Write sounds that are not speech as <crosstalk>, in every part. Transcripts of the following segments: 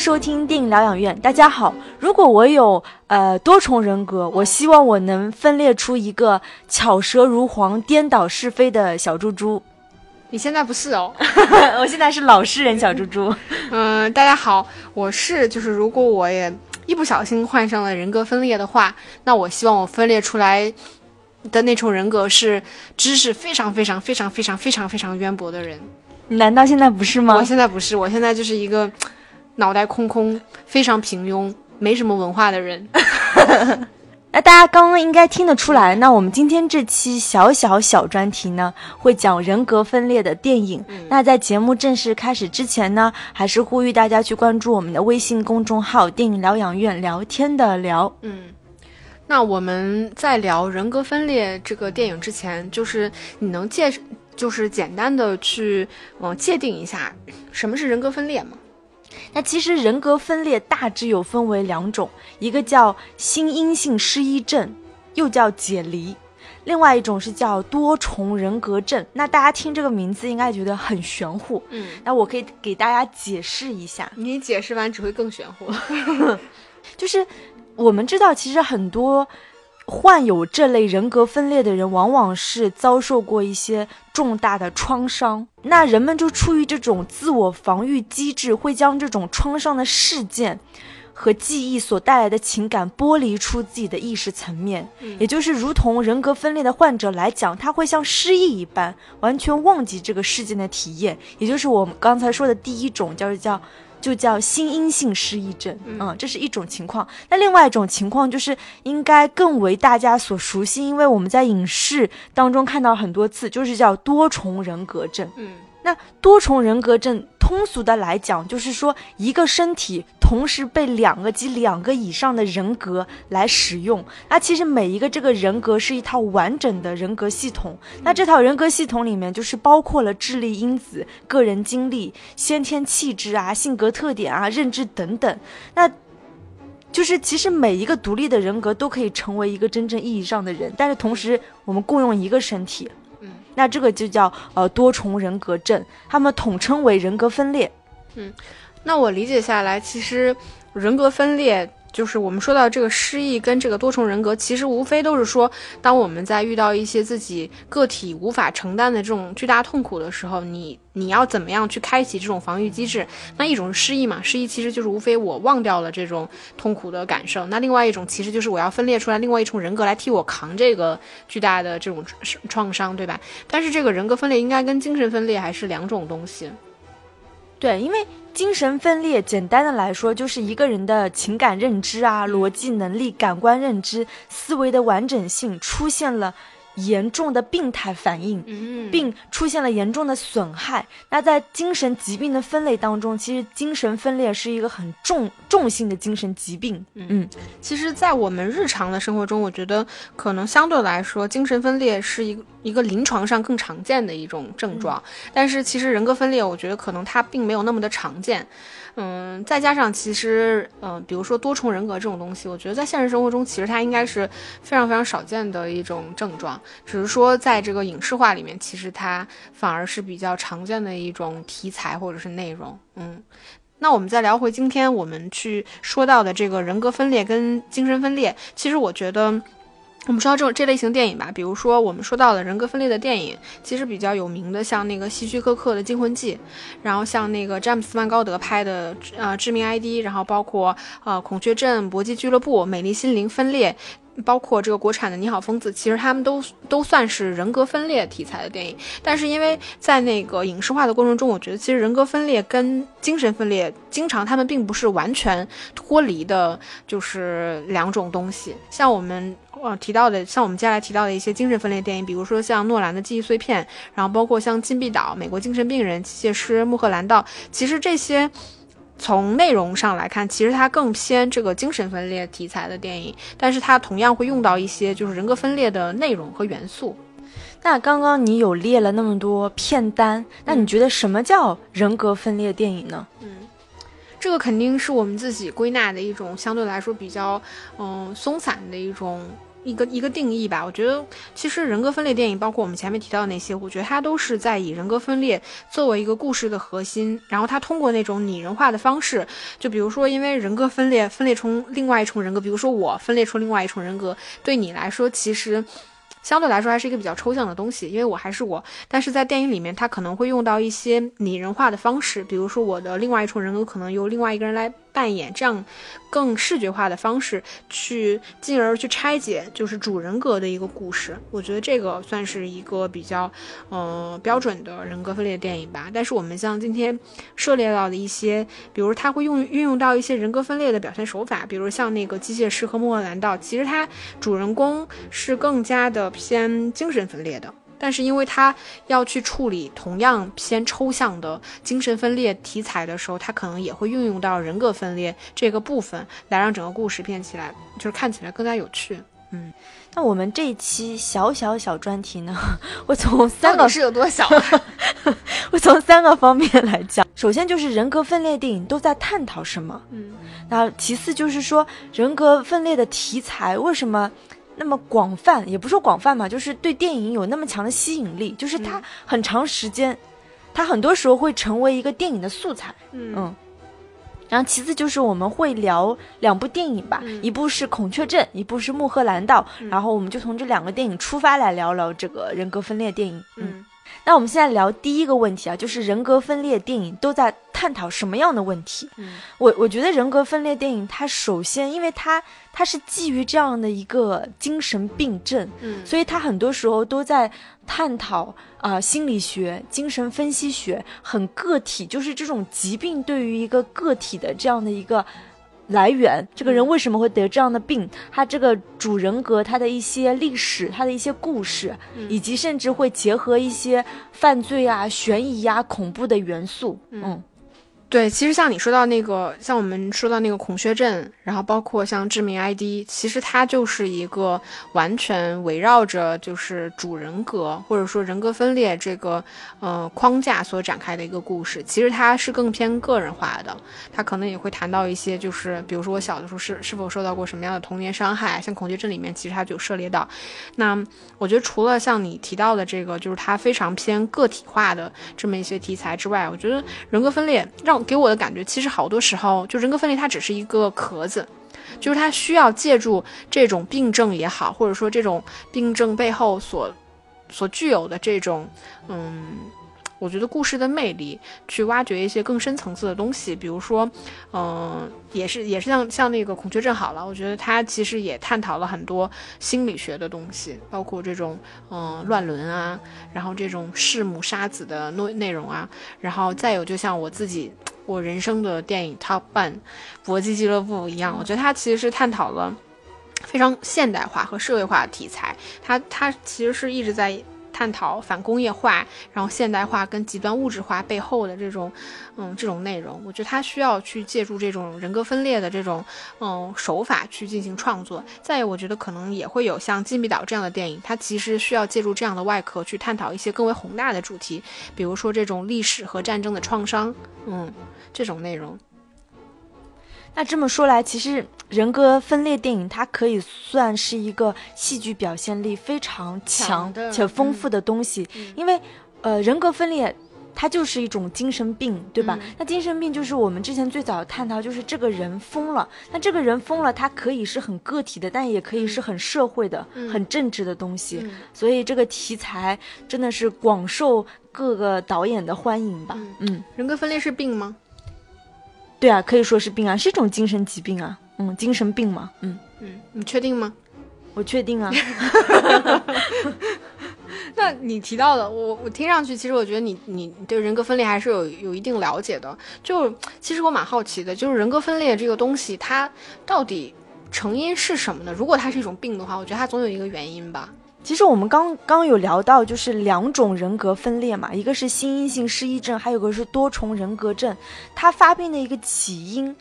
收听电影疗养院。大家好，如果我有呃多重人格，我希望我能分裂出一个巧舌如簧、颠倒是非的小猪猪。你现在不是哦，<laughs> 我现在是老实人小猪猪。<laughs> 嗯，大家好，我是就是如果我也一不小心患上了人格分裂的话，那我希望我分裂出来的那重人格是知识非常非常非常非常非常非常渊博的人。难道现在不是吗？我现在不是，我现在就是一个脑袋空空、非常平庸、没什么文化的人。<laughs> 那大家刚刚应该听得出来，那我们今天这期小小小专题呢，会讲人格分裂的电影。那在节目正式开始之前呢，还是呼吁大家去关注我们的微信公众号“电影疗养院”，聊天的聊。嗯，那我们在聊人格分裂这个电影之前，就是你能介，就是简单的去嗯界定一下什么是人格分裂吗？那其实人格分裂大致有分为两种，一个叫新阴性失忆症，又叫解离；另外一种是叫多重人格症。那大家听这个名字应该觉得很玄乎，嗯，那我可以给大家解释一下。你解释完只会更玄乎，<laughs> 就是我们知道，其实很多。患有这类人格分裂的人，往往是遭受过一些重大的创伤，那人们就出于这种自我防御机制，会将这种创伤的事件和记忆所带来的情感剥离出自己的意识层面，也就是如同人格分裂的患者来讲，他会像失忆一般，完全忘记这个事件的体验，也就是我们刚才说的第一种，叫叫。就叫心因性失忆症，嗯，这是一种情况。那另外一种情况就是应该更为大家所熟悉，因为我们在影视当中看到很多次，就是叫多重人格症，嗯。那多重人格症，通俗的来讲，就是说一个身体同时被两个及两个以上的人格来使用。那其实每一个这个人格是一套完整的人格系统。那这套人格系统里面，就是包括了智力因子、个人经历、先天气质啊、性格特点啊、认知等等。那就是其实每一个独立的人格都可以成为一个真正意义上的人，但是同时我们共用一个身体。那这个就叫呃多重人格症，他们统称为人格分裂。嗯，那我理解下来，其实人格分裂。就是我们说到这个失忆跟这个多重人格，其实无非都是说，当我们在遇到一些自己个体无法承担的这种巨大痛苦的时候，你你要怎么样去开启这种防御机制？那一种是失忆嘛，失忆其实就是无非我忘掉了这种痛苦的感受。那另外一种其实就是我要分裂出来另外一重人格来替我扛这个巨大的这种创伤，对吧？但是这个人格分裂应该跟精神分裂还是两种东西。对，因为。精神分裂，简单的来说，就是一个人的情感认知啊、逻辑能力、感官认知、思维的完整性出现了。严重的病态反应，并出现了严重的损害。那在精神疾病的分类当中，其实精神分裂是一个很重重性的精神疾病。嗯，其实，在我们日常的生活中，我觉得可能相对来说，精神分裂是一个一个临床上更常见的一种症状。但是，其实人格分裂，我觉得可能它并没有那么的常见。嗯，再加上其实，嗯，比如说多重人格这种东西，我觉得在现实生活中，其实它应该是非常非常少见的一种症状。只是说，在这个影视化里面，其实它反而是比较常见的一种题材或者是内容。嗯，那我们再聊回今天我们去说到的这个人格分裂跟精神分裂，其实我觉得。我们说到这种这类型电影吧，比如说我们说到的人格分裂的电影，其实比较有名的，像那个希区柯克的《惊魂记》，然后像那个詹姆斯曼高德拍的呃《致命 ID》，然后包括呃《孔雀镇》《搏击俱乐部》《美丽心灵》分裂，包括这个国产的《你好，疯子》，其实他们都都算是人格分裂题材的电影。但是因为在那个影视化的过程中，我觉得其实人格分裂跟精神分裂，经常他们并不是完全脱离的，就是两种东西。像我们。呃，提到的像我们接下来提到的一些精神分裂电影，比如说像诺兰的《记忆碎片》，然后包括像《禁闭岛》《美国精神病人》《机械师》《穆赫兰道》，其实这些从内容上来看，其实它更偏这个精神分裂题材的电影，但是它同样会用到一些就是人格分裂的内容和元素。那刚刚你有列了那么多片单，那你觉得什么叫人格分裂电影呢？嗯。这个肯定是我们自己归纳的一种相对来说比较，嗯，松散的一种一个一个定义吧。我觉得其实人格分裂电影，包括我们前面提到的那些，我觉得它都是在以人格分裂作为一个故事的核心，然后它通过那种拟人化的方式，就比如说因为人格分裂分裂出另外一重人格，比如说我分裂出另外一重人格，对你来说其实。相对来说还是一个比较抽象的东西，因为我还是我，但是在电影里面，它可能会用到一些拟人化的方式，比如说我的另外一重人格可能由另外一个人来。扮演这样更视觉化的方式去，进而去拆解就是主人格的一个故事。我觉得这个算是一个比较，呃，标准的人格分裂电影吧。但是我们像今天涉猎到的一些，比如它会用运用到一些人格分裂的表现手法，比如像那个机械师和莫兰道，其实它主人公是更加的偏精神分裂的。但是，因为他要去处理同样偏抽象的精神分裂题材的时候，他可能也会运用到人格分裂这个部分，来让整个故事变起来，就是看起来更加有趣。嗯，那我们这一期小小小专题呢，我从三个是有多小？<laughs> 我从三个方面来讲。首先就是人格分裂电影都在探讨什么？嗯，那其次就是说人格分裂的题材为什么？那么广泛也不说广泛嘛，就是对电影有那么强的吸引力，就是它很长时间，它很多时候会成为一个电影的素材。嗯，然后其次就是我们会聊两部电影吧，一部是《孔雀镇》，一部是《穆赫兰道》，然后我们就从这两个电影出发来聊聊这个人格分裂电影。嗯。那我们现在聊第一个问题啊，就是人格分裂电影都在探讨什么样的问题？嗯，我我觉得人格分裂电影它首先，因为它它是基于这样的一个精神病症，嗯，所以它很多时候都在探讨啊心理学、精神分析学，很个体，就是这种疾病对于一个个体的这样的一个。来源，这个人为什么会得这样的病？他这个主人格，他的一些历史，他的一些故事，以及甚至会结合一些犯罪啊、悬疑啊、恐怖的元素，嗯。对，其实像你说到那个，像我们说到那个孔雀镇，然后包括像致命 ID，其实它就是一个完全围绕着就是主人格或者说人格分裂这个呃框架所展开的一个故事。其实它是更偏个人化的，它可能也会谈到一些就是比如说我小的时候是是否受到过什么样的童年伤害，像孔雀镇里面其实它就涉猎到。那我觉得除了像你提到的这个，就是它非常偏个体化的这么一些题材之外，我觉得人格分裂让。给我的感觉，其实好多时候，就人格分裂，它只是一个壳子，就是它需要借助这种病症也好，或者说这种病症背后所所具有的这种，嗯。我觉得故事的魅力，去挖掘一些更深层次的东西，比如说，嗯，也是也是像像那个孔雀镇好了，我觉得它其实也探讨了很多心理学的东西，包括这种嗯乱伦啊，然后这种弑母杀子的内内容啊，然后再有就像我自己我人生的电影 Top One 搏击俱乐部一样，我觉得它其实是探讨了非常现代化和社会化的题材，它它其实是一直在。探讨反工业化，然后现代化跟极端物质化背后的这种，嗯，这种内容，我觉得他需要去借助这种人格分裂的这种，嗯，手法去进行创作。再有，我觉得可能也会有像《金币岛》这样的电影，它其实需要借助这样的外壳去探讨一些更为宏大的主题，比如说这种历史和战争的创伤，嗯，这种内容。那这么说来，其实人格分裂电影它可以算是一个戏剧表现力非常强且丰富的东西，因为，呃，人格分裂它就是一种精神病，对吧？那精神病就是我们之前最早探讨，就是这个人疯了。那这个人疯了，他可以是很个体的，但也可以是很社会的、很政治的东西。所以这个题材真的是广受各个导演的欢迎吧？嗯，人格分裂是病吗？对啊，可以说是病啊，是一种精神疾病啊，嗯，精神病嘛，嗯嗯，你确定吗？我确定啊。<laughs> <laughs> 那你提到的，我我听上去，其实我觉得你你对人格分裂还是有有一定了解的。就其实我蛮好奇的，就是人格分裂这个东西，它到底成因是什么呢？如果它是一种病的话，我觉得它总有一个原因吧。其实我们刚刚有聊到，就是两种人格分裂嘛，一个是心因性失忆症，还有个是多重人格症。它发病的一个起因，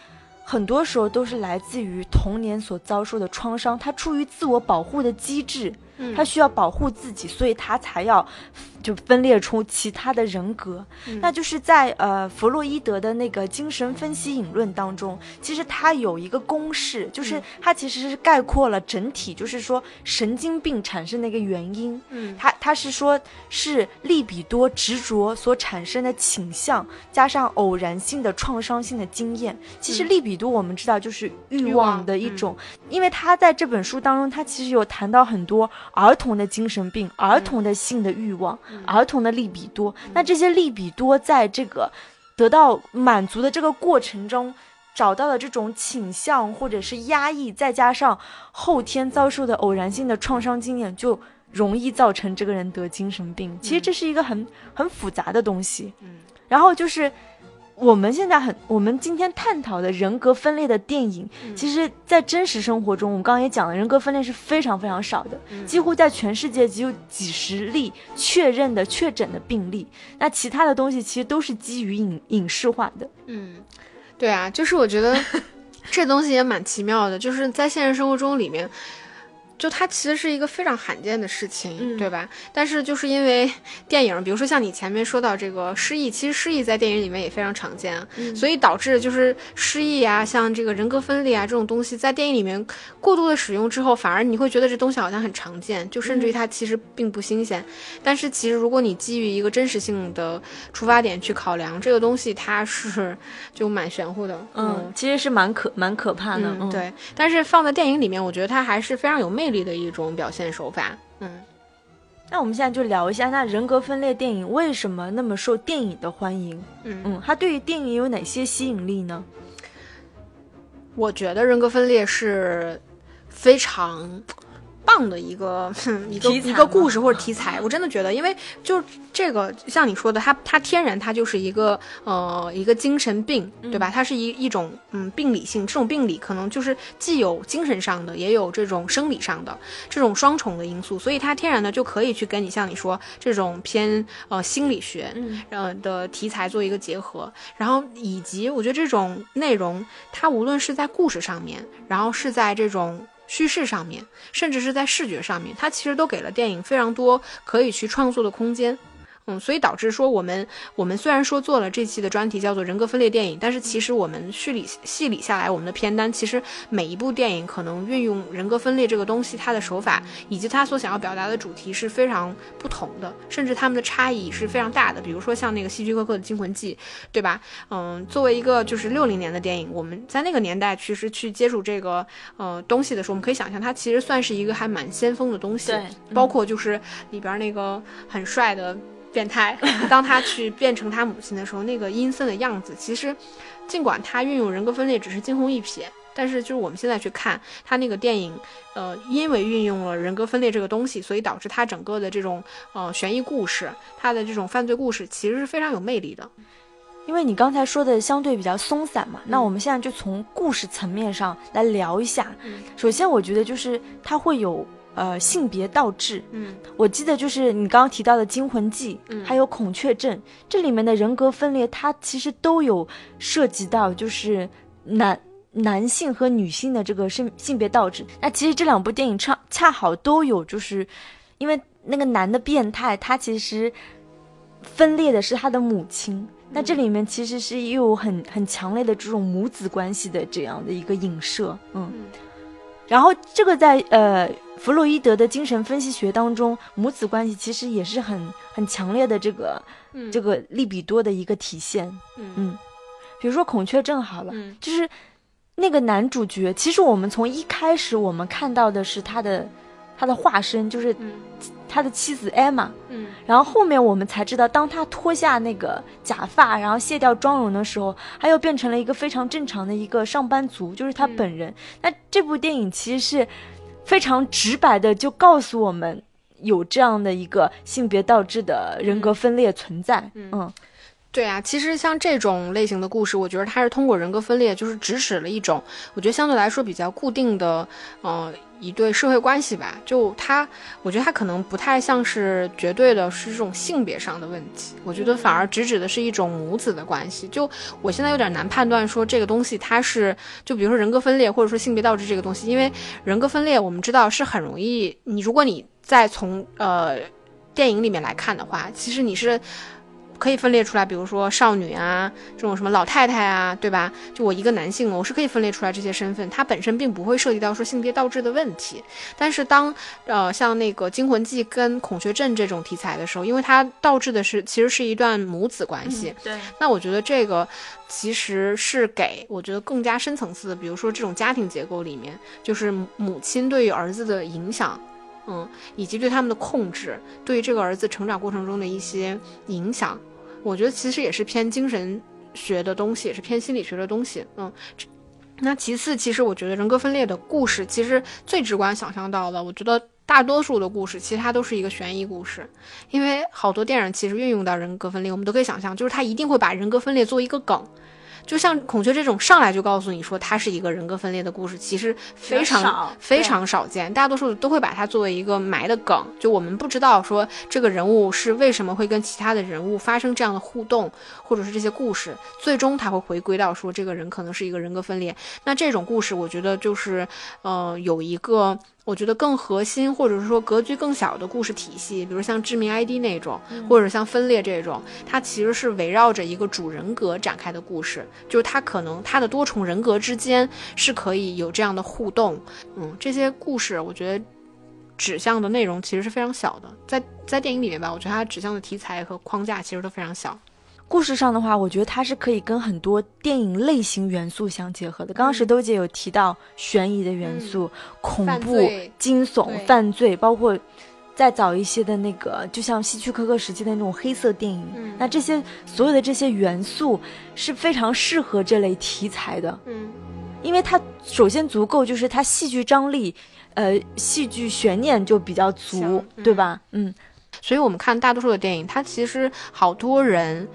很多时候都是来自于童年所遭受的创伤，他出于自我保护的机制，他需要保护自己，所以他才要就分裂出其他的人格。那就是在呃弗洛伊德的那个精神分析引论当中，其实他有一个公式，就是他其实是概括了整体，就是说神经病产生的一个原因。嗯，他他是说是利比多执着所产生的倾向，加上偶然性的创伤性的经验。其实利比多我们知道就是欲望的一种，因为他在这本书当中，他其实有谈到很多儿童的精神病、儿童的性的欲望、儿童的利比多。那这些利比多在这个得到满足的这个过程中，找到了这种倾向或者是压抑，再加上后天遭受的偶然性的创伤经验，就容易造成这个人得精神病。其实这是一个很很复杂的东西。嗯，然后就是。我们现在很，我们今天探讨的人格分裂的电影，其实，在真实生活中，我们刚刚也讲了，人格分裂是非常非常少的，几乎在全世界只有几十例确认的确诊的病例。那其他的东西其实都是基于影影视化的。嗯，对啊，就是我觉得这东西也蛮奇妙的，就是在现实生活中里面。就它其实是一个非常罕见的事情，对吧？但是就是因为 <laughs> 电影，比如说像你前面说到这个失忆，其实失忆在电影里面也非常常见，所以导致就是失忆啊，像这个人格分裂啊这种东西，在电影里面过度的使用之后，反而你会觉得这东西好像很常见，就甚至于它其实并不新鲜。但是其实如果你基于一个真实性的出发点去考量这个东西，它是 <laughs> 就蛮玄乎的，嗯，其实是蛮可蛮可怕的，对。但是放在电影里面，我觉得它还是非常有魅。力的一种表现手法，嗯，那我们现在就聊一下，那人格分裂电影为什么那么受电影的欢迎？嗯嗯，它对于电影有哪些吸引力呢？我觉得人格分裂是非常。棒的一个一个一个故事或者题材，我真的觉得，因为就这个像你说的，它它天然它就是一个呃一个精神病，对吧？它是一一种嗯病理性，这种病理可能就是既有精神上的，也有这种生理上的这种双重的因素，所以它天然的就可以去跟你像你说这种偏呃心理学呃的题材做一个结合，然后以及我觉得这种内容，它无论是在故事上面，然后是在这种。叙事上面，甚至是在视觉上面，它其实都给了电影非常多可以去创作的空间。嗯，所以导致说我们我们虽然说做了这期的专题叫做人格分裂电影，但是其实我们序理细理下来，我们的片单其实每一部电影可能运用人格分裂这个东西，它的手法以及它所想要表达的主题是非常不同的，甚至他们的差异是非常大的。比如说像那个希区柯克的《惊魂记》，对吧？嗯，作为一个就是六零年的电影，我们在那个年代其实去接触这个呃东西的时候，我们可以想象它其实算是一个还蛮先锋的东西。对，包括就是里边那个很帅的。变态，<laughs> 当他去变成他母亲的时候，那个阴森的样子，其实，尽管他运用人格分裂只是惊鸿一瞥，但是就是我们现在去看他那个电影，呃，因为运用了人格分裂这个东西，所以导致他整个的这种呃悬疑故事，他的这种犯罪故事其实是非常有魅力的。因为你刚才说的相对比较松散嘛，那我们现在就从故事层面上来聊一下。首先，我觉得就是他会有。呃，性别倒置，嗯，我记得就是你刚刚提到的《惊魂记》，嗯，还有《孔雀镇》，这里面的人格分裂，它其实都有涉及到，就是男男性和女性的这个性性别倒置。那其实这两部电影恰恰好都有，就是因为那个男的变态，他其实分裂的是他的母亲。那这里面其实是又有很很强烈的这种母子关系的这样的一个影射，嗯。然后这个在呃弗洛伊德的精神分析学当中，母子关系其实也是很很强烈的这个这个利比多的一个体现。嗯，比如说孔雀镇好了，就是那个男主角，其实我们从一开始我们看到的是他的他的化身，就是。他的妻子艾玛，嗯，然后后面我们才知道，当他脱下那个假发，然后卸掉妆容的时候，他又变成了一个非常正常的一个上班族，就是他本人。那这部电影其实是非常直白的，就告诉我们有这样的一个性别倒置的人格分裂存在。嗯，对啊，其实像这种类型的故事，我觉得它是通过人格分裂，就是指使了一种，我觉得相对来说比较固定的，嗯。一对社会关系吧，就它，我觉得它可能不太像是绝对的，是这种性别上的问题。我觉得反而直指的是一种母子的关系。就我现在有点难判断说这个东西它是，就比如说人格分裂或者说性别倒置这个东西，因为人格分裂我们知道是很容易，你如果你。再从呃电影里面来看的话，其实你是。可以分裂出来，比如说少女啊，这种什么老太太啊，对吧？就我一个男性，我是可以分裂出来这些身份，它本身并不会涉及到说性别倒置的问题。但是当呃像那个《惊魂记》跟《孔雀镇》这种题材的时候，因为它倒置的是其实是一段母子关系，对，那我觉得这个其实是给我觉得更加深层次的，比如说这种家庭结构里面，就是母亲对于儿子的影响，嗯，以及对他们的控制，对于这个儿子成长过程中的一些影响。我觉得其实也是偏精神学的东西，也是偏心理学的东西。嗯，那其次，其实我觉得人格分裂的故事，其实最直观想象到的，我觉得大多数的故事其实它都是一个悬疑故事，因为好多电影其实运用到人格分裂，我们都可以想象，就是它一定会把人格分裂做一个梗。就像孔雀这种上来就告诉你说它是一个人格分裂的故事，其实非常非常少见。大多数都会把它作为一个埋的梗，就我们不知道说这个人物是为什么会跟其他的人物发生这样的互动，或者是这些故事，最终他会回归到说这个人可能是一个人格分裂。那这种故事，我觉得就是呃有一个。我觉得更核心，或者是说格局更小的故事体系，比如像致命 ID 那种，或者像分裂这种，它其实是围绕着一个主人格展开的故事，就是它可能它的多重人格之间是可以有这样的互动。嗯，这些故事我觉得指向的内容其实是非常小的，在在电影里面吧，我觉得它指向的题材和框架其实都非常小。故事上的话，我觉得它是可以跟很多电影类型元素相结合的。刚刚石头姐有提到悬疑的元素、恐怖、惊悚、犯罪，包括再早一些的那个，就像希区柯克时期的那种黑色电影。那这些所有的这些元素是非常适合这类题材的。嗯，因为它首先足够，就是它戏剧张力，呃，戏剧悬念就比较足，对吧？嗯，所以我们看大多数的电影，它其实好多人。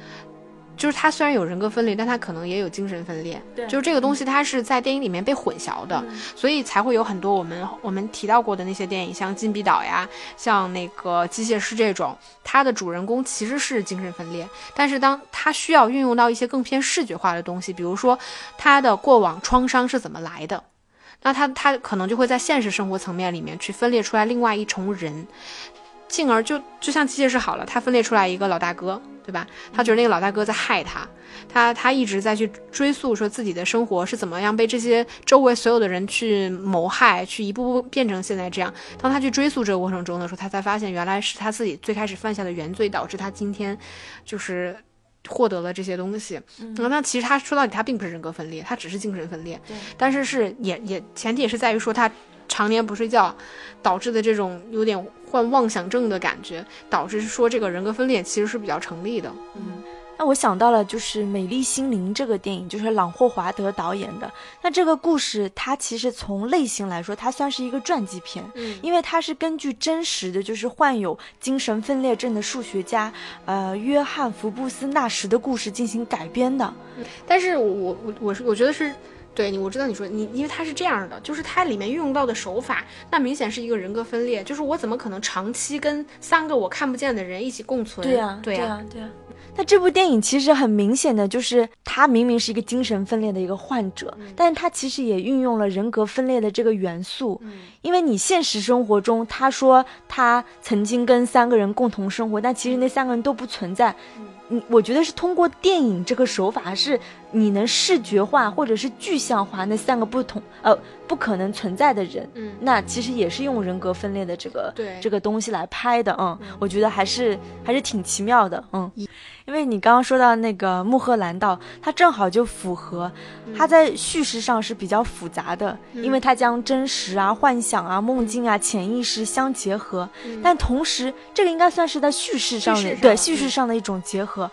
就是他虽然有人格分裂，但他可能也有精神分裂。对，就是这个东西，它是在电影里面被混淆的，所以才会有很多我们我们提到过的那些电影，像《禁闭岛》呀，像那个《机械师》这种，它的主人公其实是精神分裂，但是当他需要运用到一些更偏视觉化的东西，比如说他的过往创伤是怎么来的，那他他可能就会在现实生活层面里面去分裂出来另外一重人。进而就就像机械师好了，他分裂出来一个老大哥，对吧？他觉得那个老大哥在害他，他他一直在去追溯说自己的生活是怎么样被这些周围所有的人去谋害，去一步步变成现在这样。当他去追溯这个过程中的时候，他才发现原来是他自己最开始犯下的原罪导致他今天就是获得了这些东西。嗯，那其实他说到底他并不是人格分裂，他只是精神分裂。对，但是是也也前提也是在于说他。常年不睡觉导致的这种有点患妄想症的感觉，导致说这个人格分裂其实是比较成立的。嗯，那我想到了就是《美丽心灵》这个电影，就是朗霍华德导演的。那这个故事它其实从类型来说，它算是一个传记片，嗯，因为它是根据真实的就是患有精神分裂症的数学家呃约翰福布斯纳什的故事进行改编的。但是我我我是我觉得是。对你，我知道你说你，因为它是这样的，就是它里面运用到的手法，那明显是一个人格分裂，就是我怎么可能长期跟三个我看不见的人一起共存？对呀，对呀，对呀。那这部电影其实很明显的就是他明明是一个精神分裂的一个患者，但是他其实也运用了人格分裂的这个元素，因为你现实生活中他说他曾经跟三个人共同生活，但其实那三个人都不存在。嗯，我觉得是通过电影这个手法，是你能视觉化或者是具象化那三个不同呃不可能存在的人。嗯，那其实也是用人格分裂的这个对这个东西来拍的。嗯，我觉得还是还是挺奇妙的。嗯，因为你刚刚说到那个穆赫兰道，它正好就符合，它在叙事上是比较复杂的，因为它将真实啊、幻想啊、梦境啊、潜意识相结合，但同时这个应该算是在叙事上的对叙事上的一种结合。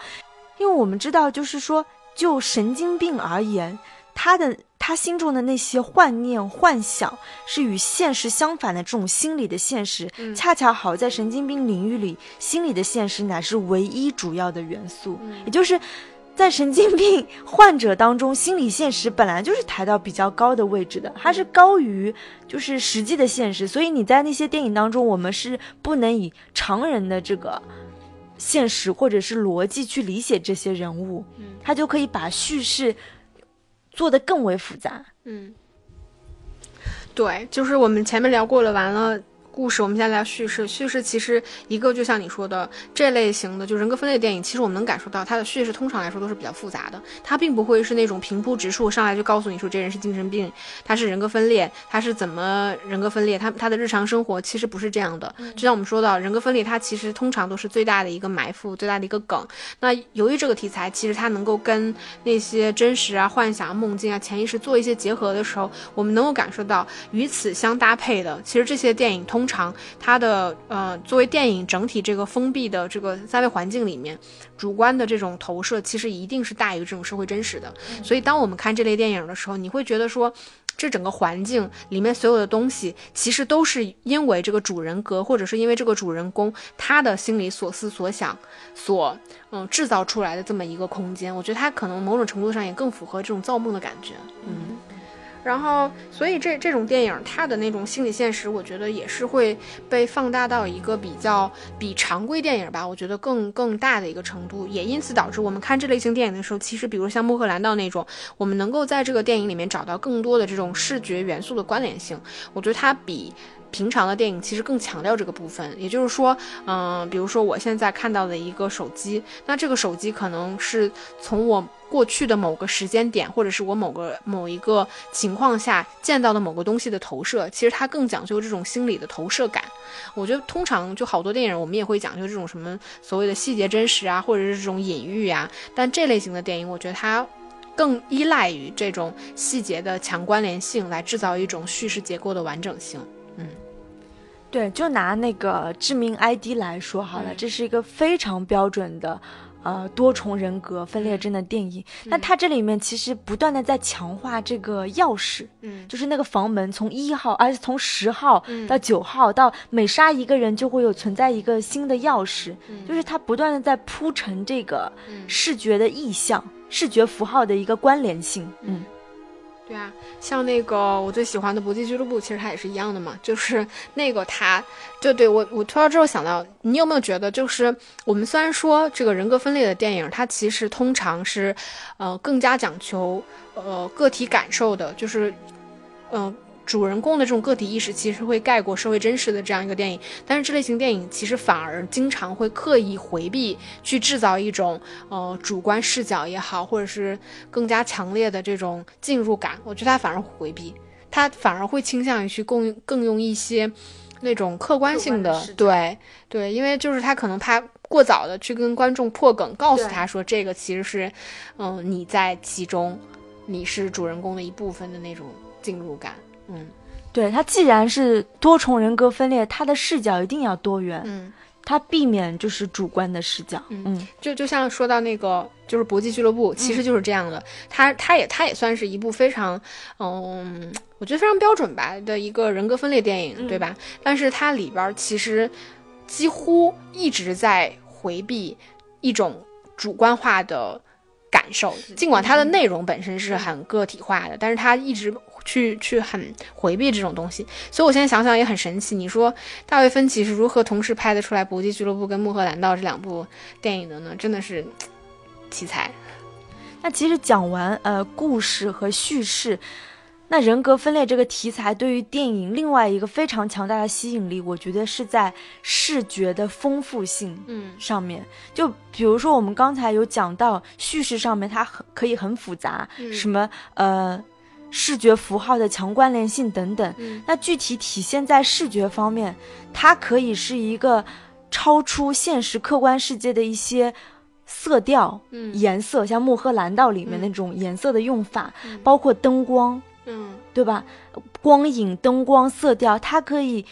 因为我们知道，就是说，就神经病而言，他的他心中的那些幻念、幻想是与现实相反的这种心理的现实，恰恰好在神经病领域里，心理的现实乃是唯一主要的元素。也就是在神经病患者当中，心理现实本来就是抬到比较高的位置的，它是高于就是实际的现实。所以你在那些电影当中，我们是不能以常人的这个。现实或者是逻辑去理解这些人物，嗯，他就可以把叙事做得更为复杂。嗯，对，就是我们前面聊过了，完了故事，我们现在聊叙事。叙事其实一个就像你说的这类型的，就人格分裂电影，其实我们能感受到它的叙事通常来说都是比较复杂的，它并不会是那种平铺直述，上来就告诉你说这人是精神病，他是人格分裂，他是怎么人格分裂，他他的日常生活其实不是这样的。就像我们说到人格分裂，它其实通常都是最大的一个埋伏，最大的一个梗。那由于这个题材，其实它能够跟那些真实啊、幻想、梦境啊、潜意识做一些结合的时候，我们能够感受到与此相搭配的，其实这些电影通。通常，它的呃，作为电影整体这个封闭的这个三维环境里面，主观的这种投射，其实一定是大于这种社会真实的。所以，当我们看这类电影的时候，你会觉得说，这整个环境里面所有的东西，其实都是因为这个主人格，或者是因为这个主人公他的心里所思所想所嗯制造出来的这么一个空间。我觉得他可能某种程度上也更符合这种造梦的感觉。嗯。然后，所以这这种电影，它的那种心理现实，我觉得也是会被放大到一个比较比常规电影吧，我觉得更更大的一个程度，也因此导致我们看这类型电影的时候，其实比如像《穆赫兰道》那种，我们能够在这个电影里面找到更多的这种视觉元素的关联性，我觉得它比。平常的电影其实更强调这个部分，也就是说，嗯，比如说我现在看到的一个手机，那这个手机可能是从我过去的某个时间点，或者是我某个某一个情况下见到的某个东西的投射，其实它更讲究这种心理的投射感。我觉得通常就好多电影，我们也会讲究这种什么所谓的细节真实啊，或者是这种隐喻啊，但这类型的电影，我觉得它更依赖于这种细节的强关联性，来制造一种叙事结构的完整性。嗯，对，就拿那个致命 ID 来说好了，这是一个非常标准的，呃，多重人格分裂症的电影。那它这里面其实不断的在强化这个钥匙，嗯，就是那个房门从一号，而且从十号到九号，到每杀一个人就会有存在一个新的钥匙，就是它不断的在铺陈这个视觉的意象、视觉符号的一个关联性，嗯。对啊，像那个我最喜欢的《搏击俱乐部》，其实它也是一样的嘛。就是 <laughs> 那个他，就对我我突然之后想到，你有没有觉得，就是我们虽然说这个人格分裂的电影，它其实通常是，呃，更加讲求呃个体感受的，就是，嗯。主人公的这种个体意识其实会盖过社会真实的这样一个电影，但是这类型电影其实反而经常会刻意回避去制造一种呃主观视角也好，或者是更加强烈的这种进入感。我觉得他反而回避，他反而会倾向于去更更用一些那种客观性的对对，因为就是他可能怕过早的去跟观众破梗，告诉他说这个其实是嗯你在其中，你是主人公的一部分的那种进入感。嗯，对他既然是多重人格分裂，他的视角一定要多元。嗯，他避免就是主观的视角。嗯，就就像说到那个就是搏击俱乐部，其实就是这样的。他他也他也算是一部非常嗯，我觉得非常标准吧的一个人格分裂电影，对吧？但是它里边其实几乎一直在回避一种主观化的感受，尽管它的内容本身是很个体化的，但是它一直。去去很回避这种东西，所以我现在想想也很神奇。你说大卫芬奇是如何同时拍得出来《搏击俱乐部》跟《穆赫兰道》这两部电影的呢？真的是奇才。那其实讲完呃故事和叙事，那人格分裂这个题材对于电影另外一个非常强大的吸引力，我觉得是在视觉的丰富性嗯上面。就比如说我们刚才有讲到叙事上面，它很可以很复杂，什么呃。视觉符号的强关联性等等，那具体体现在视觉方面，它可以是一个超出现实客观世界的一些色调、颜色，像《穆赫兰道》里面那种颜色的用法，包括灯光，嗯，对吧？光影、灯光、色调，它可以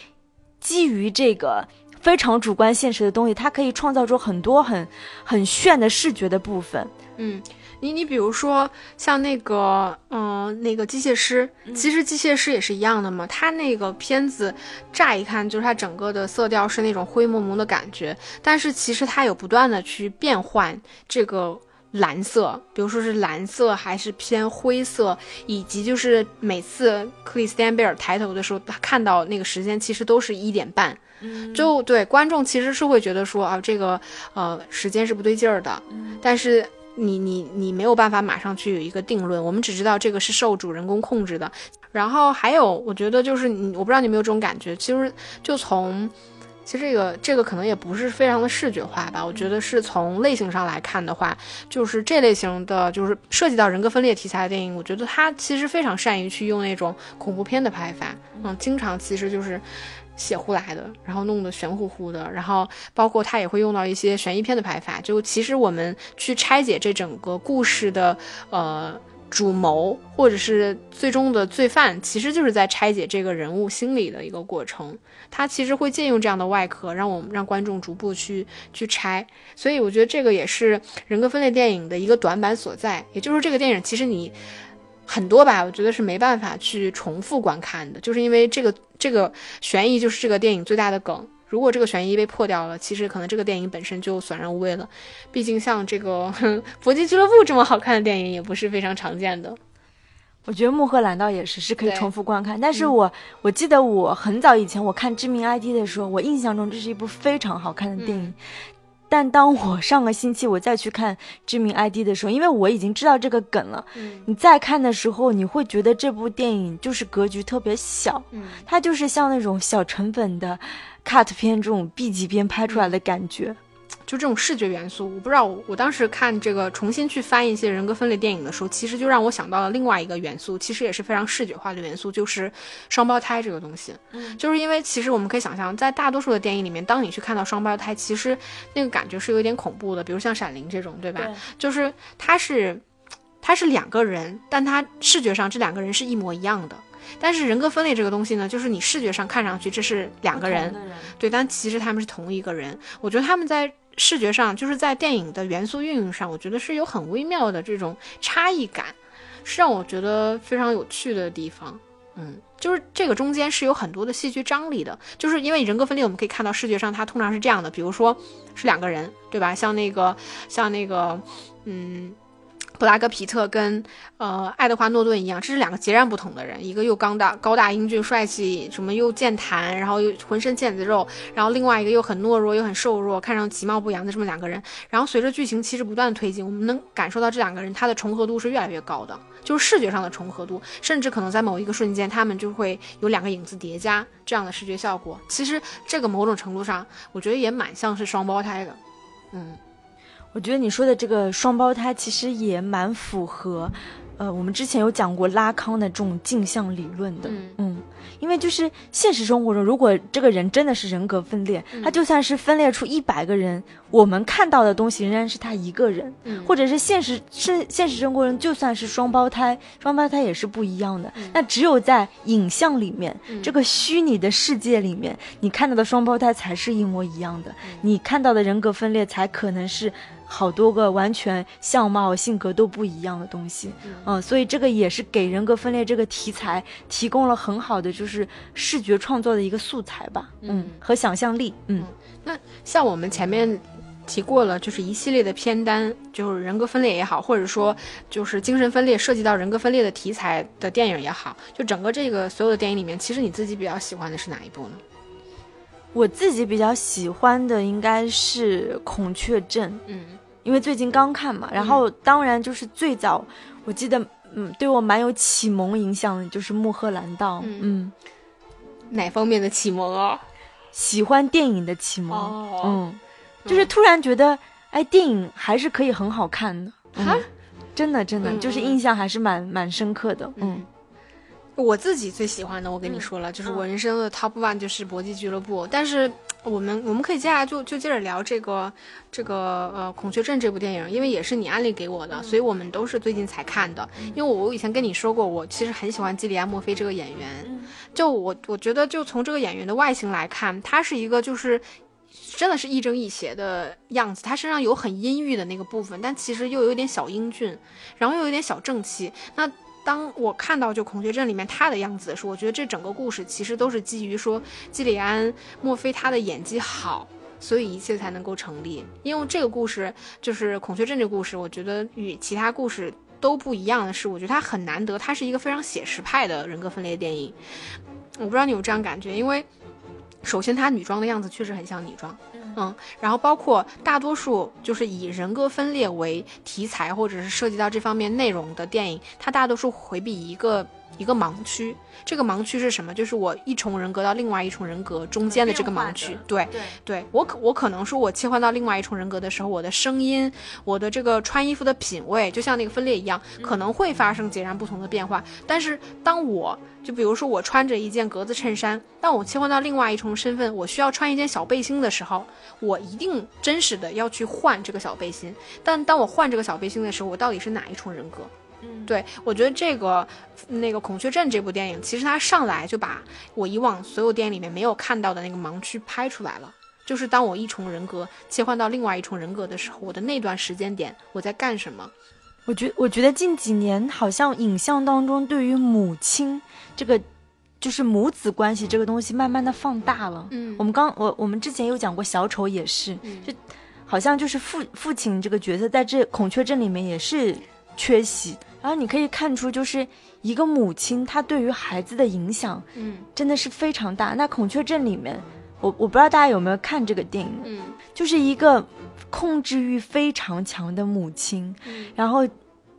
基于这个非常主观现实的东西，它可以创造出很多很很炫的视觉的部分，嗯。你你比如说像那个嗯那个机械师，其实机械师也是一样的嘛。他那个片子乍一看就是它整个的色调是那种灰蒙蒙的感觉，但是其实它有不断的去变换这个蓝色，比如说是蓝色还是偏灰色，以及就是每次克里斯汀贝尔抬头的时候，他看到那个时间其实都是一点半。就对观众其实是会觉得说啊这个呃时间是不对劲儿的，但是。你你你没有办法马上去有一个定论，我们只知道这个是受主人公控制的。然后还有，我觉得就是你，我不知道你有没有这种感觉，其实就从，其实这个这个可能也不是非常的视觉化吧。我觉得是从类型上来看的话，就是这类型的，就是涉及到人格分裂题材的电影，我觉得它其实非常善于去用那种恐怖片的拍法，嗯，经常其实就是写胡来的，然后弄得玄乎乎的，然后包括它也会用到一些悬疑片的拍法，就其实我们去拆解这整个故事的，呃。主谋或者是最终的罪犯，其实就是在拆解这个人物心理的一个过程。他其实会借用这样的外壳，让我们让观众逐步去去拆。所以我觉得这个也是人格分裂电影的一个短板所在。也就是说这个电影其实你很多吧，我觉得是没办法去重复观看的，就是因为这个这个悬疑就是这个电影最大的梗。如果这个悬疑被破掉了，其实可能这个电影本身就索然无味了。毕竟像这个《搏击俱乐部》这么好看的电影，也不是非常常见的。我觉得《穆赫兰道》也是是可以重复观看，但是我我记得我很早以前我看《致命 ID》的时候，我印象中这是一部非常好看的电影。但当我上个星期我再去看《知名 ID》的时候，因为我已经知道这个梗了，你再看的时候，你会觉得这部电影就是格局特别小，它就是像那种小成本的。cut 片这种 B 级片拍出来的感觉，就这种视觉元素，我不知道。我当时看这个重新去翻一些人格分裂电影的时候，其实就让我想到了另外一个元素，其实也是非常视觉化的元素，就是双胞胎这个东西。嗯，就是因为其实我们可以想象，在大多数的电影里面，当你去看到双胞胎，其实那个感觉是有点恐怖的。比如像《闪灵》这种，对吧？就是它是它是两个人，但它视觉上这两个人是一模一样的。但是人格分裂这个东西呢，就是你视觉上看上去这是两个人，对，但其实他们是同一个人。我觉得他们在视觉上，就是在电影的元素运用上，我觉得是有很微妙的这种差异感，是让我觉得非常有趣的地方。嗯，就是这个中间是有很多的戏剧张力的，就是因为人格分裂，我们可以看到视觉上它通常是这样的，比如说是两个人，对吧？像那个，像那个，嗯。布拉格皮特跟呃爱德华诺顿一样，这是两个截然不同的人，一个又高大高大英俊帅气，什么又健谈，然后又浑身腱子肉，然后另外一个又很懦弱又很瘦弱，看上其貌不扬的这么两个人。然后随着剧情其实不断推进，我们能感受到这两个人他的重合度是越来越高的，就是视觉上的重合度，甚至可能在某一个瞬间，他们就会有两个影子叠加这样的视觉效果。其实这个某种程度上，我觉得也蛮像是双胞胎的，嗯。我觉得你说的这个双胞胎其实也蛮符合，呃，我们之前有讲过拉康的这种镜像理论的，嗯，因为就是现实生活中，如果这个人真的是人格分裂，他就算是分裂出一百个人，我们看到的东西仍然是他一个人，或者是现实是现实生活中就算是双胞胎，双胞胎也是不一样的。那只有在影像里面，这个虚拟的世界里面，你看到的双胞胎才是一模一样的，你看到的人格分裂才可能是。好多个完全相貌、性格都不一样的东西，嗯，所以这个也是给人格分裂这个题材提供了很好的就是视觉创作的一个素材吧，嗯，和想象力，嗯。那像我们前面提过了，就是一系列的片单，就是人格分裂也好，或者说就是精神分裂涉及到人格分裂的题材的电影也好，就整个这个所有的电影里面，其实你自己比较喜欢的是哪一部呢？我自己比较喜欢的应该是《孔雀镇》，嗯。因为最近刚看嘛，然后当然就是最早，我记得，嗯，对我蛮有启蒙影响的，就是《穆赫兰道》。嗯，哪方面的启蒙啊？喜欢电影的启蒙。嗯，就是突然觉得，哎，电影还是可以很好看的。啊，真的真的，就是印象还是蛮蛮深刻的。嗯。我自己最喜欢的，我跟你说了，就是我人生的 top one 就是《搏击俱乐部》。但是我们我们可以接下来就就接着聊这个这个呃《孔雀镇》这部电影，因为也是你安利给我的，所以我们都是最近才看的。因为我以前跟你说过，我其实很喜欢基里安·墨菲这个演员。就我我觉得，就从这个演员的外形来看，他是一个就是真的是亦正亦邪的样子。他身上有很阴郁的那个部分，但其实又有点小英俊，然后又有点小正气。那当我看到就《孔雀镇》里面他的样子的时候，我觉得这整个故事其实都是基于说基里安·墨菲他的演技好，所以一切才能够成立。因为这个故事就是《孔雀镇》这个故事，我觉得与其他故事都不一样的是，我觉得它很难得，它是一个非常写实派的人格分裂电影。我不知道你有这样感觉，因为首先她女装的样子确实很像女装。嗯，然后包括大多数就是以人格分裂为题材或者是涉及到这方面内容的电影，它大多数回避一个一个盲区。这个盲区是什么？就是我一重人格到另外一重人格中间的这个盲区。对对对，我可我可能说我切换到另外一重人格的时候，我的声音，我的这个穿衣服的品味，就像那个分裂一样，可能会发生截然不同的变化。但是当我就比如说我穿着一件格子衬衫，当我切换到另外一重身份，我需要穿一件小背心的时候，我一定真实的要去换这个小背心。但当我换这个小背心的时候，我到底是哪一重人格？嗯，对我觉得这个那个《孔雀镇》这部电影，其实它上来就把我以往所有电影里面没有看到的那个盲区拍出来了。就是当我一重人格切换到另外一重人格的时候，我的那段时间点我在干什么？我觉我觉得近几年好像影像当中对于母亲这个就是母子关系这个东西慢慢的放大了。嗯我们刚我我们之前有讲过小丑也是，嗯就好像就是父父亲这个角色在这孔雀镇里面也是缺席。然后你可以看出，就是一个母亲她对于孩子的影响嗯真的是非常大。那孔雀镇里面，我我不知道大家有没有看这个电影，嗯就是一个控制欲非常强的母亲，嗯然后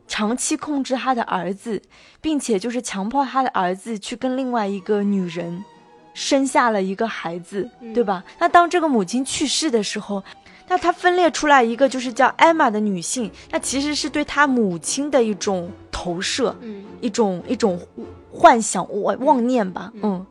长期控制他的儿子，并且就是强迫他的儿子去跟另外一个女人生下了一个孩子，嗯对吧？那当这个母亲去世的时候，那他分裂出来一个就是叫艾玛的女性，那其实是对他母亲的一种投射，嗯，一种一种幻想妄妄念吧，嗯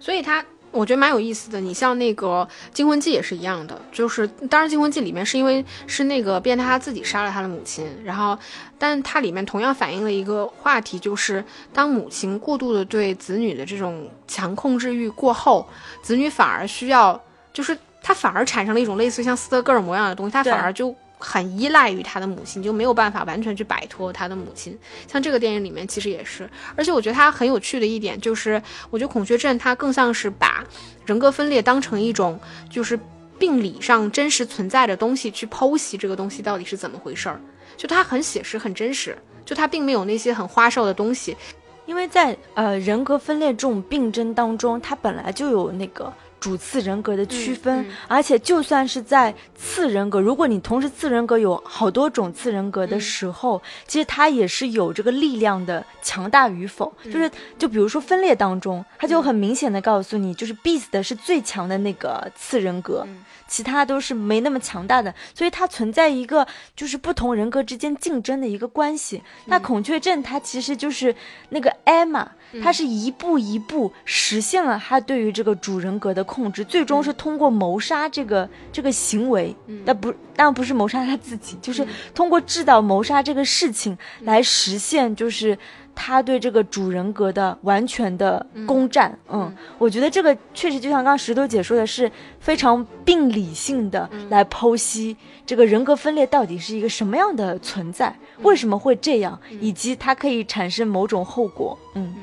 所以他我觉得蛮有意思的。你像那个《惊魂记》也是一样的，就是当然《惊魂记》里面是因为是那个变态他自己杀了他的母亲，然后，但它里面同样反映了一个话题，就是当母亲过度的对子女的这种强控制欲过后，子女反而需要，就是他反而产生了一种类似于像斯德哥尔摩样的东西，他反而就。很依赖于他的母亲，就没有办法完全去摆脱他的母亲。像这个电影里面其实也是，而且我觉得他很有趣的一点就是，我觉得孔雀镇它更像是把人格分裂当成一种就是病理上真实存在的东西去剖析这个东西到底是怎么回事儿，就它很写实很真实，就它并没有那些很花哨的东西。因为在呃人格分裂这种病症当中，它本来就有那个主次人格的区分，嗯嗯而且就算是在次人格，如果你同时次人格有好多种次人格嗯的时候，其实它也是有这个力量的强大与否。嗯就是就比如说分裂当中，它就很明显的告诉你，就是 Beast 的是最强的那个次人格。嗯其他都是没那么强大的，所以它存在一个就是不同人格之间竞争的一个关系。那孔雀镇它其实就是那个艾玛，它是一步一步实现了他对于这个主人格的控制，最终是通过谋杀这个这个行为，但不当然不是谋杀他自己，就是通过制造谋杀这个事情来实现，就是。他对这个主人格的完全的攻占，嗯，我觉得这个确实就像刚刚石头姐说的，是非常病理性的来剖析这个人格分裂到底是一个什么样的存在，为什么会这样，以及它可以产生某种后果，嗯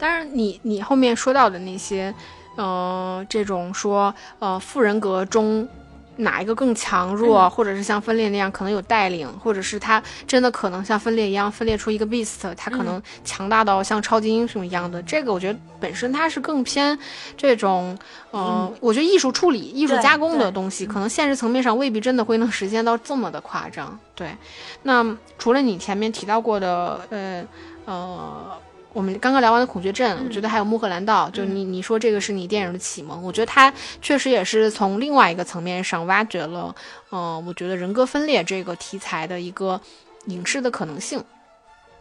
当然你，你后面说到的那些，呃，这种说，呃，副人格中哪一个更强弱，或者是像分裂那样可能有带领，或者是他真的可能像分裂一样分裂出一个 beast，他可能强大到像超级英雄一样的，这个我觉得本身它是更偏这种，呃，我觉得艺术处理、艺术加工的东西，可能现实层面上未必真的会能实现到这么的夸张。对，那除了你前面提到过的，呃呃。我们刚刚聊完的《孔雀镇》，我觉得还有《穆赫兰道》，就你你说这个是你电影的启蒙，我觉得它确实也是从另外一个层面上挖掘了，呃，我觉得人格分裂这个题材的一个影视的可能性。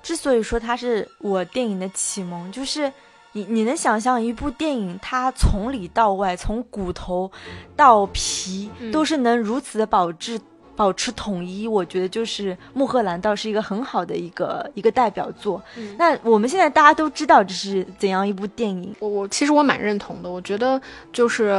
之所以说它是我电影的启蒙，就是你你能想象一部电影，它从里到外，从骨头到皮，嗯都是能如此的保质。保持统一，我觉得就是《穆赫兰道》是一个很好的一个一个代表作。嗯那我们现在大家都知道这是怎样一部电影，我我其实我蛮认同的，我觉得就是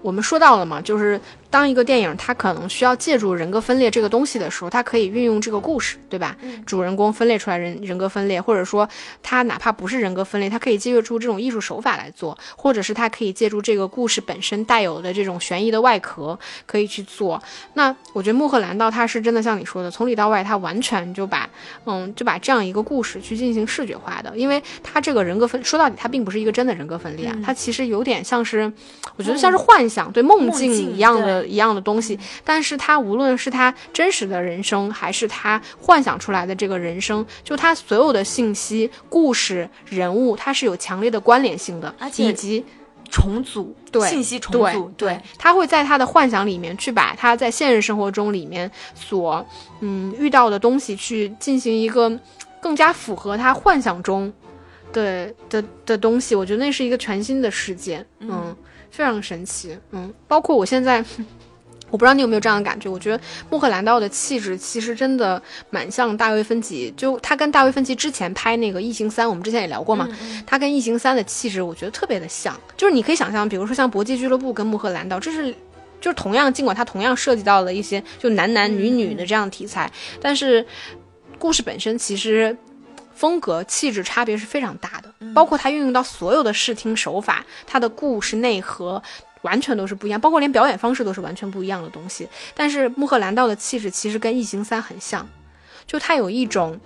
我们说到了嘛，就是当一个电影它可能需要借助人格分裂这个东西的时候，它可以运用这个故事，对吧？嗯主人公分裂出来人人格分裂，或者说他哪怕不是人格分裂，他可以借助这种艺术手法来做，或者是他可以借助这个故事本身带有的这种悬疑的外壳可以去做。那我觉得《穆赫兰道》它是真的像你说的，从里到外，它完全就把嗯就把这样一个故事去进行视觉化的，因为它这个人格分说到底，它并不是一个真的人格分裂啊，嗯它其实有点像是，我觉得像是幻想对梦境一样的的一样的东西，但是他无论是他真实的人生，还是他幻想出来的这个人生，就他所有的信息、故事、人物，它是有强烈的关联性的，而且以及重组对信息重对组，对，他会在他的幻想里面去把他在现实生活中里面所嗯遇到的东西去进行一个更加符合他幻想中的的的东西，我觉得那是一个全新的世界，嗯，非常神奇，嗯，包括我现在。<laughs> 我不知道你有没有这样的感觉，我觉得穆赫兰道的气质其实真的蛮像大卫芬奇，就他跟大卫芬奇之前拍那个《异形三》，我们之前也聊过嘛，他跟《异形三》的气质，我觉得特别的像，就是你可以想象，比如说像《搏击俱乐部》跟穆赫兰道，这是就是同样，尽管它同样涉及到了一些就男男女女的这样的题材，但是故事本身其实风格气质差别是非常大的，包括它运用到所有的视听手法，它的故事内核。完全都是不一样，包括连表演方式都是完全不一样的东西。但是穆赫兰道的气质其实跟《异形三》很像，就它有一种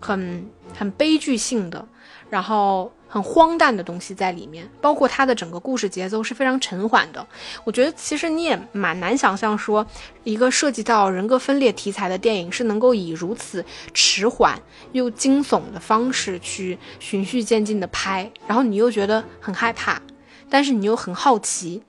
很很悲剧性的，然后很荒诞的东西在里面，包括它的整个故事节奏是非常沉缓的。我觉得其实你也蛮难想象说，一个涉及到人格分裂题材的电影是能够以如此迟缓又惊悚的方式去循序渐进的拍，然后你又觉得很害怕，但是你又很好奇。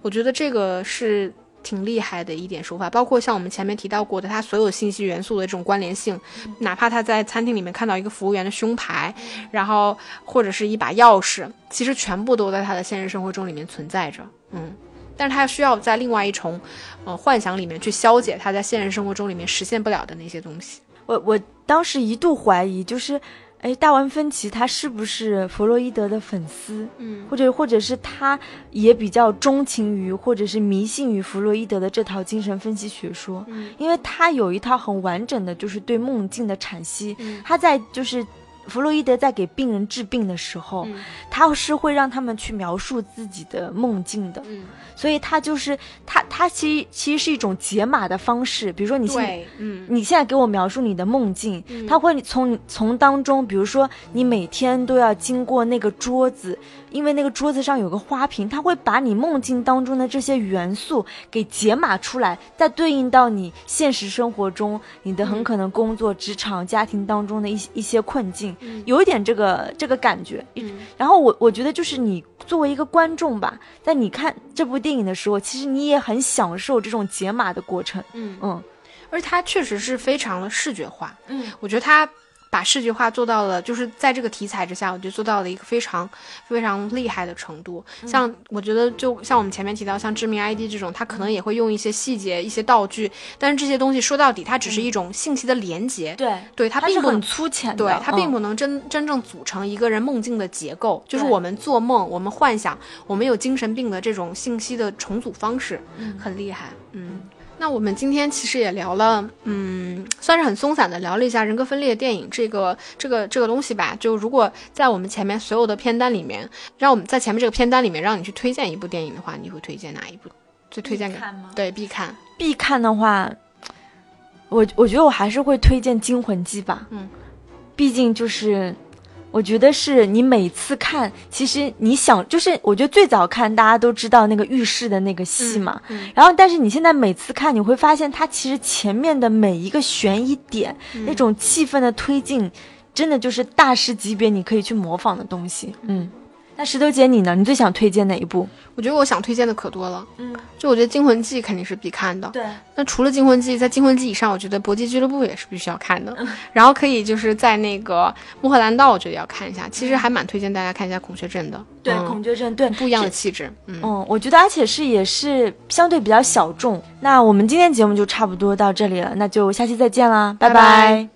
我觉得这个是挺厉害的一点手法，包括像我们前面提到过的，它所有信息元素的这种关联性，哪怕他在餐厅里面看到一个服务员的胸牌，然后或者是一把钥匙，其实全部都在他的现实生活中里面存在着，嗯，但是他需要在另外一重，呃，幻想里面去消解他在现实生活中里面实现不了的那些东西。我我当时一度怀疑，就是，哎，大文芬奇他是不是弗洛伊德的粉丝？嗯或者或者是他也比较钟情于，或者是迷信于弗洛伊德的这套精神分析学说，嗯因为他有一套很完整的，就是对梦境的阐析。嗯他在就是弗洛伊德在给病人治病的时候，嗯。他是会让他们去描述自己的梦境的，嗯，所以他就是他他其实其实是一种解码的方式，比如说你现在，嗯。你现在给我描述你的梦境，嗯。他会从从当中，比如说你每天都要经过那个桌子，因为那个桌子上有个花瓶，它会把你梦境当中的这些元素给解码出来，再对应到你现实生活中你的很可能工作、职场、家庭当中的一些一些困境，嗯。有一点这个这个感觉。嗯。然后我我觉得就是你作为一个观众吧，在你看这部电影的时候，其实你也很享受这种解码的过程。嗯，嗯。而且它确实是非常的视觉化，嗯。我觉得他把视觉化做到了，就是在这个题材之下，我觉得做到了一个非常非常厉害的程度。像我觉得，就像我们前面提到，像知名 ID 这种，它可能也会用一些细节、一些道具，但是这些东西说到底，它只是一种信息的连接，对，对它并不很粗浅的，对，它并嗯。不能真真正组成一个人梦境的结构，就是我们做梦，我们幻想，我们有精神病的这种信息的重组方式，很厉害。嗯，那我们今天其实也聊了，嗯，算是很松散的聊了一下人格分裂电影这个这个这个东西吧。就如果在我们前面所有的片单里面，让我们在前面这个片单里面让你去推荐一部电影的话，你会推荐哪一部？最推荐给看吗对必看。必看的话，我我觉得我还是会推荐《惊魂记》吧。嗯，毕竟就是，我觉得是你每次看，其实你想，就是我觉得最早看大家都知道那个浴室的那个戏嘛。嗯然后，但是你现在每次看，你会发现它其实前面的每一个悬疑点，嗯那种气氛的推进，真的就是大师级别你可以去模仿的东西。嗯，那石头姐你呢？你最想推荐哪一部？我觉得我想推荐的可多了。嗯，就我觉得《惊魂记》肯定是必看的。对，那除了《惊魂记》，在《惊魂记》以上，我觉得《搏击俱乐部》也是必须要看嗯的。然后可以就是在那个《穆赫兰道》，我觉得要看一下。其实还蛮推荐大家看一下《孔雀镇》的。对，嗯孔雀镇，对，不一样的气质。嗯，嗯，我觉得而且是也是相对比较小众。那我们今天节目就差不多到这里了，那就下期再见啦，拜拜拜